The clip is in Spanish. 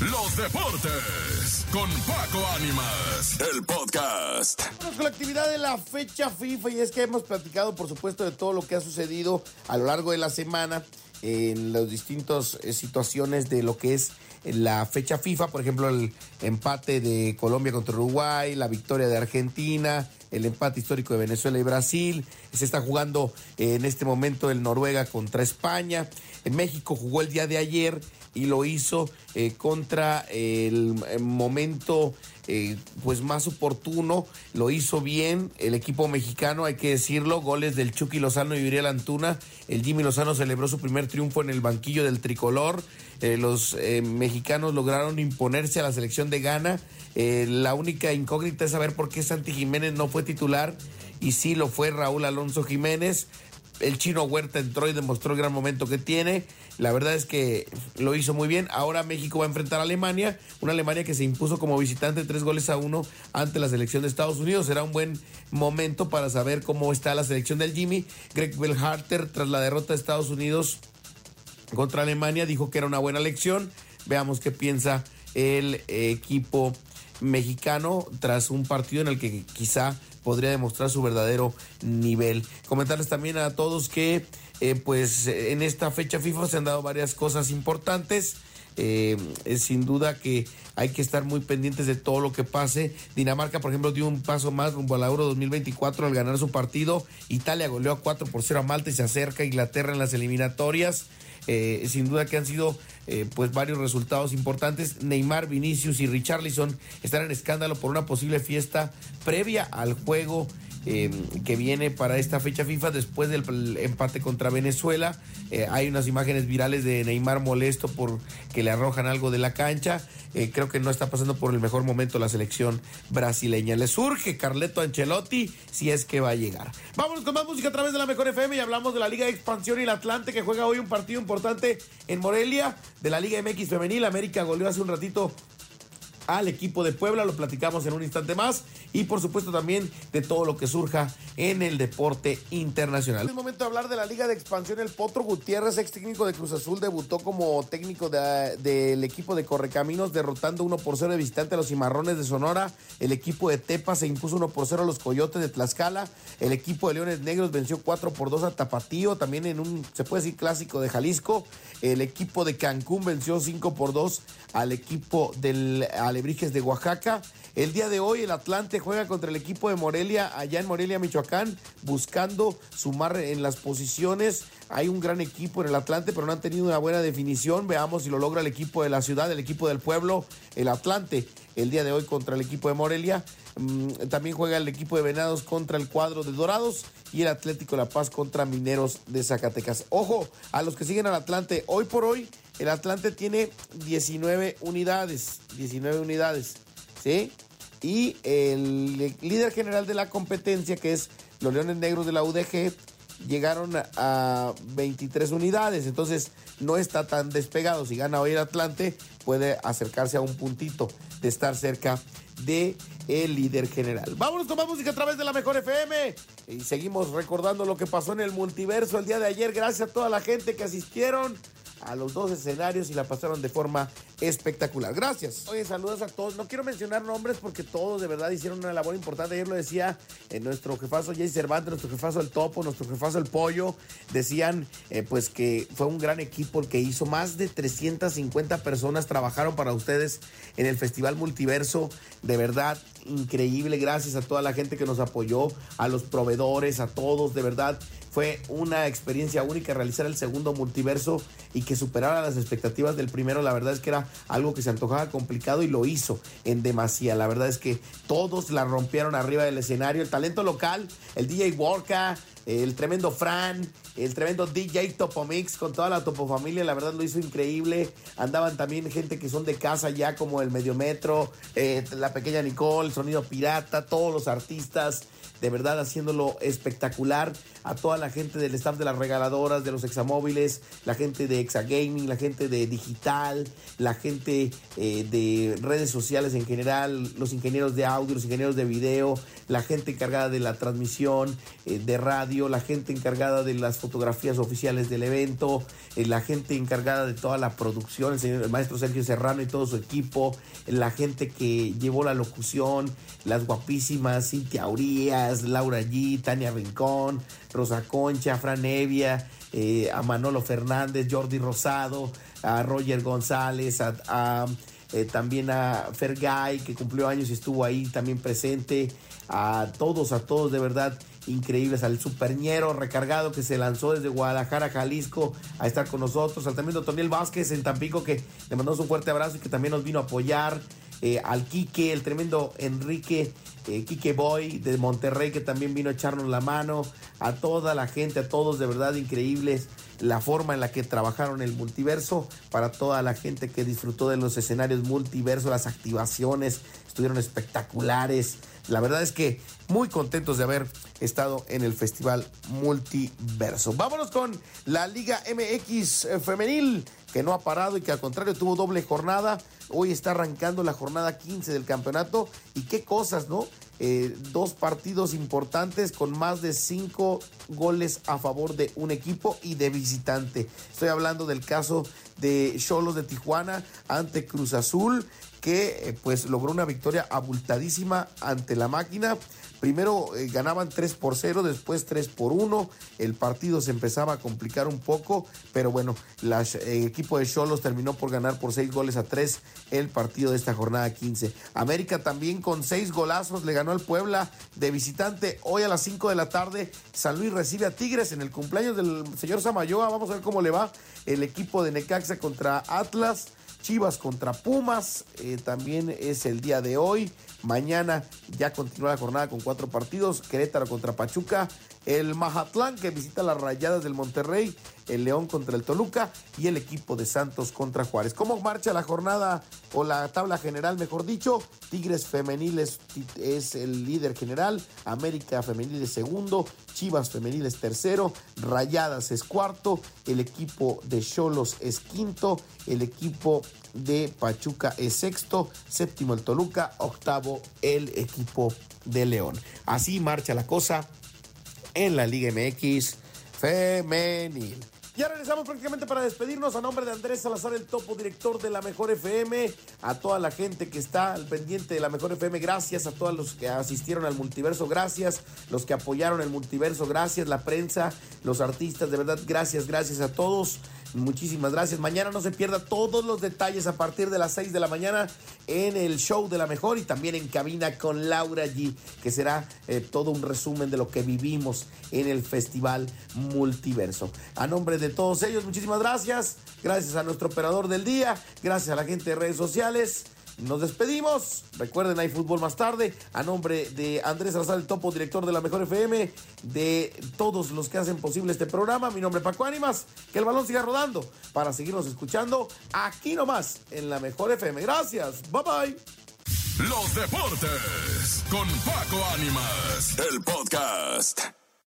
los deportes con Paco Ánimas, el podcast. Vamos con la actividad de la fecha FIFA y es que hemos platicado por supuesto de todo lo que ha sucedido a lo largo de la semana en las distintas eh, situaciones de lo que es la fecha FIFA, por ejemplo el empate de Colombia contra Uruguay, la victoria de Argentina, el empate histórico de Venezuela y Brasil, se está jugando en este momento el Noruega contra España, en México jugó el día de ayer y lo hizo eh, contra el, momento eh, pues más oportuno, lo hizo bien el equipo mexicano, hay que decirlo, goles del Chucky Lozano y Uriel Antuna, el Jimmy Lozano celebró su primer triunfo en el banquillo del tricolor, eh, los mexicanos lograron imponerse a la selección de Ghana, la única incógnita es saber por qué Santi Jiménez no fue titular y sí lo fue Raúl Alonso Jiménez, el chino Huerta entró y demostró el gran momento que tiene. La verdad es que lo hizo muy bien. Ahora México va a enfrentar a Alemania, una Alemania que se impuso como visitante tres goles a uno ante la selección de Estados Unidos. Será un buen momento para saber cómo está la selección del Jimmy. Greg Bellharter, tras la derrota de Estados Unidos contra Alemania, dijo que era una buena lección. Veamos qué piensa el equipo mexicano tras un partido en el que quizá podría demostrar su verdadero nivel. Comentarles también a todos que eh, pues en esta fecha FIFA se han dado varias cosas importantes. Eh, sin duda que hay que estar muy pendientes de todo lo que pase. Dinamarca, por ejemplo, dio un paso más rumbo al Euro 2024 al ganar su partido. Italia goleó a 4 por 0 a Malta y se acerca a Inglaterra en las eliminatorias. Eh, sin duda que han sido pues varios resultados importantes. Neymar, Vinicius y Richarlison están en escándalo por una posible fiesta previa al juego eh, que viene para esta fecha FIFA después del empate contra Venezuela. Eh, hay unas imágenes virales de Neymar molesto por que le arrojan algo de la cancha. Eh, creo que no está pasando por el mejor momento la selección brasileña. Le surge Carleto Ancelotti si es que va a llegar. Vámonos con más música a través de la Mejor FM y hablamos de la Liga de Expansión y el Atlante que juega hoy un partido importante en Morelia de la Liga MX Femenil. América goleó hace un ratito al equipo de Puebla, lo platicamos en un instante más y por supuesto también de todo lo que surja en el deporte internacional. Es momento de hablar de la Liga de Expansión. El Potro Gutiérrez, ex técnico de Cruz Azul, debutó como técnico del equipo de Correcaminos, derrotando 1 por 0 de visitante a los Cimarrones de Sonora. El equipo de Tepa se impuso 1 por 0 a los Coyotes de Tlaxcala. El equipo de Leones Negros venció 4 por 2 a Tapatío, también en un, se puede decir, clásico de Jalisco. El equipo de Cancún venció 5 por 2 al equipo del Alebrijes de Oaxaca. El día de hoy el Atlante juega contra el equipo de Morelia, allá en Morelia, Michoacán, buscando sumar en las posiciones. Hay un gran equipo en el Atlante, pero no han tenido una buena definición. Veamos si lo logra el equipo de la ciudad, el equipo del pueblo, el Atlante. El día de hoy contra el equipo de Morelia. Mm, también juega el equipo de Venados contra el cuadro de Dorados y el Atlético La Paz contra Mineros de Zacatecas. Ojo a los que siguen al Atlante. Hoy por hoy, el Atlante tiene 19 unidades. 19 unidades. ¿sí? Y el líder general de la competencia, que es los Leones Negros de la UDG, llegaron a 23 unidades, entonces no está tan despegado. Si gana hoy el Atlante, puede acercarse a un puntito de estar cerca de el líder general. Vámonos más música a través de la Mejor FM y seguimos recordando lo que pasó en el multiverso el día de ayer. Gracias a toda la gente que asistieron a los dos escenarios y la pasaron de forma espectacular. Gracias. Oye, saludos a todos. No quiero mencionar nombres porque todos de verdad hicieron una labor importante. Ayer lo decía en nuestro jefazo Jay Cervantes, nuestro jefazo El Topo, nuestro jefazo El Pollo. Decían eh, pues que fue un gran equipo el que hizo. Más de 350 personas trabajaron para ustedes en el Festival Multiverso. De verdad, increíble. Gracias a toda la gente que nos apoyó, a los proveedores, a todos. De verdad, fue una experiencia única realizar el segundo multiverso y que superara las expectativas del primero. La verdad es que era algo que se antojaba complicado y lo hizo en demasía. La verdad es que todos la rompieron arriba del escenario. El talento local, el DJ Worka, el tremendo Fran, el tremendo DJ Topomix con toda la Topofamilia, la verdad lo hizo increíble. Andaban también gente que son de casa ya, como el Mediometro, eh, la pequeña Nicole, el Sonido Pirata, todos los artistas de verdad haciéndolo espectacular. A toda la gente del staff de las regaladoras, de los examóviles, la gente de Exagaming, la gente de digital, la gente eh, de redes sociales en general, los ingenieros de audio, los ingenieros de video, la gente encargada de la transmisión eh, de radio, la gente encargada de las fotografías oficiales del evento, eh, la gente encargada de toda la producción, el, señor, el maestro Sergio Serrano y todo su equipo, la gente que llevó la locución, las guapísimas Cintia Urias, Laura G, Tania Rincón, Rosa Concha, Fran Evia, eh, a Manolo Fernández, Jordi Rosado, a Roger González, a, eh, también a Fergay, que cumplió años y estuvo ahí también presente, a todos, a todos de verdad increíbles, al superñero recargado que se lanzó desde Guadalajara, Jalisco, a estar con nosotros, al también doctor Niel Vázquez en Tampico, que le mandamos un fuerte abrazo y que también nos vino a apoyar, eh, al Quique, el tremendo Enrique, eh, Quique Boy de Monterrey, que también vino a echarnos la mano, a toda la gente, a todos de verdad increíbles, la forma en la que trabajaron el multiverso, para toda la gente que disfrutó de los escenarios multiverso, las activaciones estuvieron espectaculares. La verdad es que muy contentos de haber estado en el Festival Multiverso. Vámonos con la Liga MX eh, femenil, que no ha parado y que al contrario tuvo doble jornada. Hoy está arrancando la jornada 15 del campeonato. Y qué cosas, ¿no? Eh, dos partidos importantes con más de cinco goles a favor de un equipo y de visitante. Estoy hablando del caso de Cholos de Tijuana ante Cruz Azul, que eh, pues logró una victoria abultadísima ante la máquina. Primero eh, ganaban 3 por 0, después 3 por 1. El partido se empezaba a complicar un poco, pero bueno, el equipo de Cholos terminó por ganar por 6 goles a 3 el partido de esta jornada 15. América también con 6 golazos le ganó al Puebla de visitante. Hoy a las 5 de la tarde, San Luis recibe a Tigres en el cumpleaños del señor Samayoa. Vamos a ver cómo le va el equipo de Necaxa contra Atlas. Chivas contra Pumas, eh, también es el día de hoy. Mañana ya continúa la jornada con cuatro partidos. Querétaro contra Pachuca. El Mazatlán que visita las rayadas del Monterrey. El León contra el Toluca. Y el equipo de Santos contra Juárez. ¿Cómo marcha la jornada o la tabla general, mejor dicho? Tigres Femenil es, el líder general. América Femenil es segundo. Chivas Femenil es tercero. Rayadas es cuarto. El equipo de Cholos es quinto. El equipo de Pachuca es sexto, séptimo el Toluca, octavo el equipo de León. Así marcha la cosa en la Liga MX femenil. Ya regresamos prácticamente para despedirnos a nombre de Andrés Salazar, el topo director de la Mejor FM, a toda la gente que está al pendiente de la Mejor FM, gracias a todos los que asistieron al multiverso, gracias, los que apoyaron el multiverso, gracias, la prensa, los artistas, de verdad, gracias, gracias a todos. Muchísimas gracias. Mañana no se pierda todos los detalles a partir de las 6 de la mañana en el show de la mejor y también en cabina con Laura G, que será eh, todo un resumen de lo que vivimos en el Festival Multiverso. A nombre de todos ellos, muchísimas gracias. Gracias a nuestro operador del día, gracias a la gente de redes sociales. Nos despedimos. Recuerden, hay fútbol más tarde. A nombre de Andrés el topo director de la Mejor FM, de todos los que hacen posible este programa. Mi nombre es Paco Ánimas. Que el balón siga rodando para seguirnos escuchando aquí nomás en la Mejor FM. Gracias. Bye bye. Los deportes con Paco Ánimas, el podcast.